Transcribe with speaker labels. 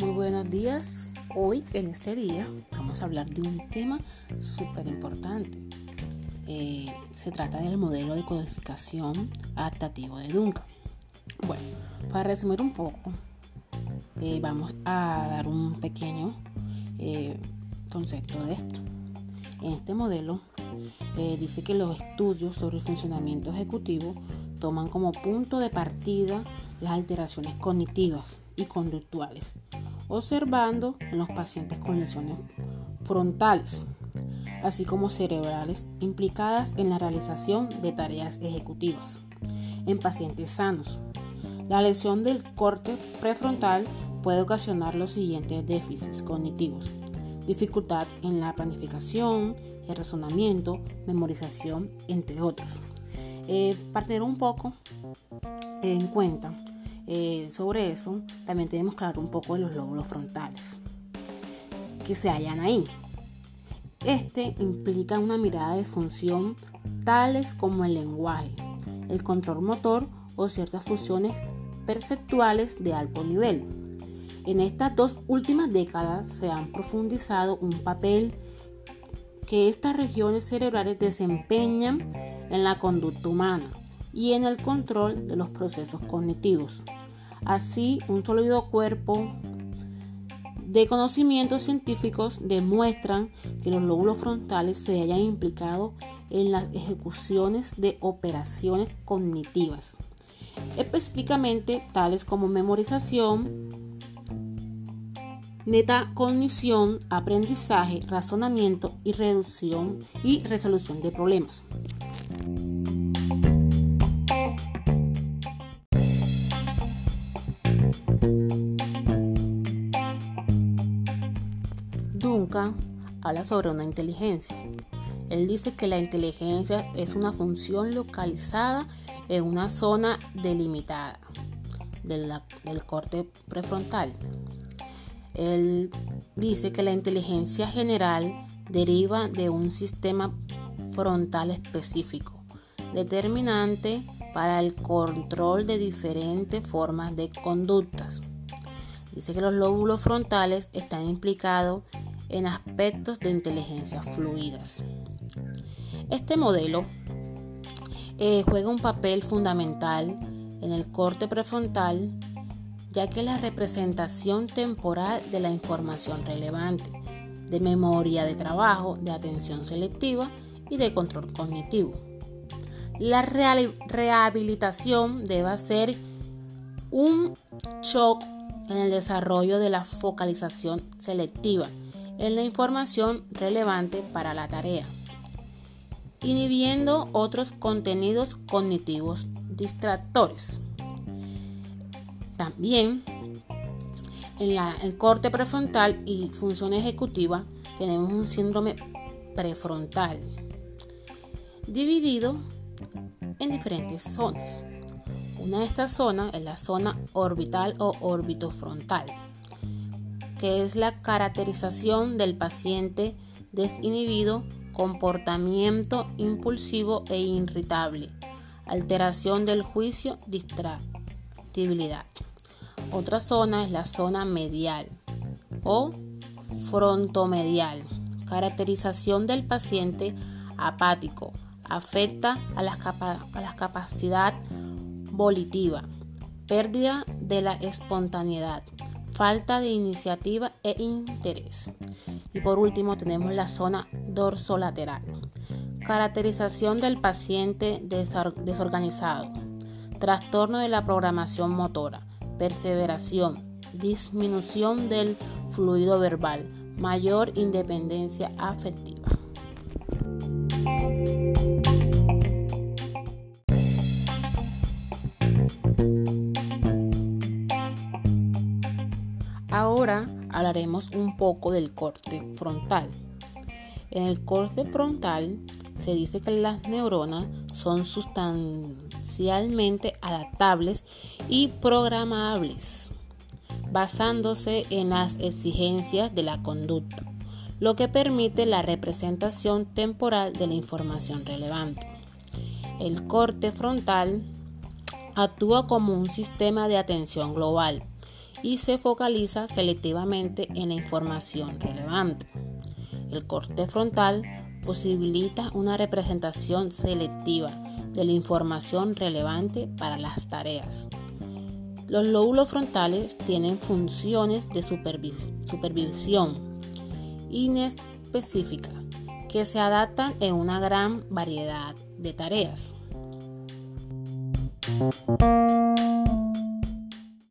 Speaker 1: Muy buenos días. Hoy en este día vamos a hablar de un tema súper importante. Eh, se trata del modelo de codificación adaptativo de Duncan. Bueno, para resumir un poco, eh, vamos a dar un pequeño eh, concepto de esto. En este modelo dice que los estudios sobre el funcionamiento ejecutivo toman como punto de partida las alteraciones cognitivas y conductuales, observando en los pacientes con lesiones frontales, así como cerebrales implicadas en la realización de tareas ejecutivas. En pacientes sanos, la lesión del corte prefrontal puede ocasionar los siguientes déficits cognitivos. Dificultad en la planificación, el razonamiento, memorización, entre otros. Eh, un poco en cuenta eh, sobre eso, también tenemos que hablar un poco de los lóbulos frontales que se hallan ahí. Este implica una mirada de función tales como el lenguaje, el control motor o ciertas funciones perceptuales de alto nivel. En estas dos últimas décadas se han profundizado un papel que estas regiones cerebrales desempeñan en la conducta humana y en el control de los procesos cognitivos. Así, un sólido cuerpo de conocimientos científicos demuestran que los lóbulos frontales se hayan implicado en las ejecuciones de operaciones cognitivas, específicamente tales como memorización, metacognición, aprendizaje, razonamiento y reducción y resolución de problemas. Habla sobre una inteligencia. Él dice que la inteligencia es una función localizada en una zona delimitada del, del corte prefrontal. Él dice que la inteligencia general deriva de un sistema frontal específico, determinante para el control de diferentes formas de conductas. Dice que los lóbulos frontales están implicados en aspectos de inteligencia fluidas. Este modelo eh, juega un papel fundamental en el corte prefrontal, ya que es la representación temporal de la información relevante, de memoria de trabajo, de atención selectiva y de control cognitivo. La rehabilitación debe ser un shock en el desarrollo de la focalización selectiva en la información relevante para la tarea, inhibiendo otros contenidos cognitivos distractores. También en la, el corte prefrontal y función ejecutiva tenemos un síndrome prefrontal dividido en diferentes zonas. Una de estas zonas es la zona orbital o orbitofrontal, que es la caracterización del paciente desinhibido, comportamiento impulsivo e irritable, alteración del juicio, distractibilidad. Otra zona es la zona medial o frontomedial, caracterización del paciente apático, afecta a a la capacidad volitiva, pérdida de la espontaneidad, falta de iniciativa e interés. Y por último tenemos la zona dorsolateral. Caracterización del paciente desorganizado. Trastorno de la programación motora. Perseveración. Disminución del fluido verbal. Mayor independencia afectiva. Ahora hablaremos un poco del corte frontal. En el corte frontal se dice que las neuronas son sustancialmente adaptables y programables, basándose en las exigencias de la conducta, lo que permite la representación temporal de la información relevante. El corte frontal actúa como un sistema de atención global y se focaliza selectivamente en la información relevante. El corte frontal posibilita una representación selectiva de la información relevante para las tareas. Los lóbulos frontales tienen funciones de supervisión inespecífica que se adaptan en una gran variedad de tareas.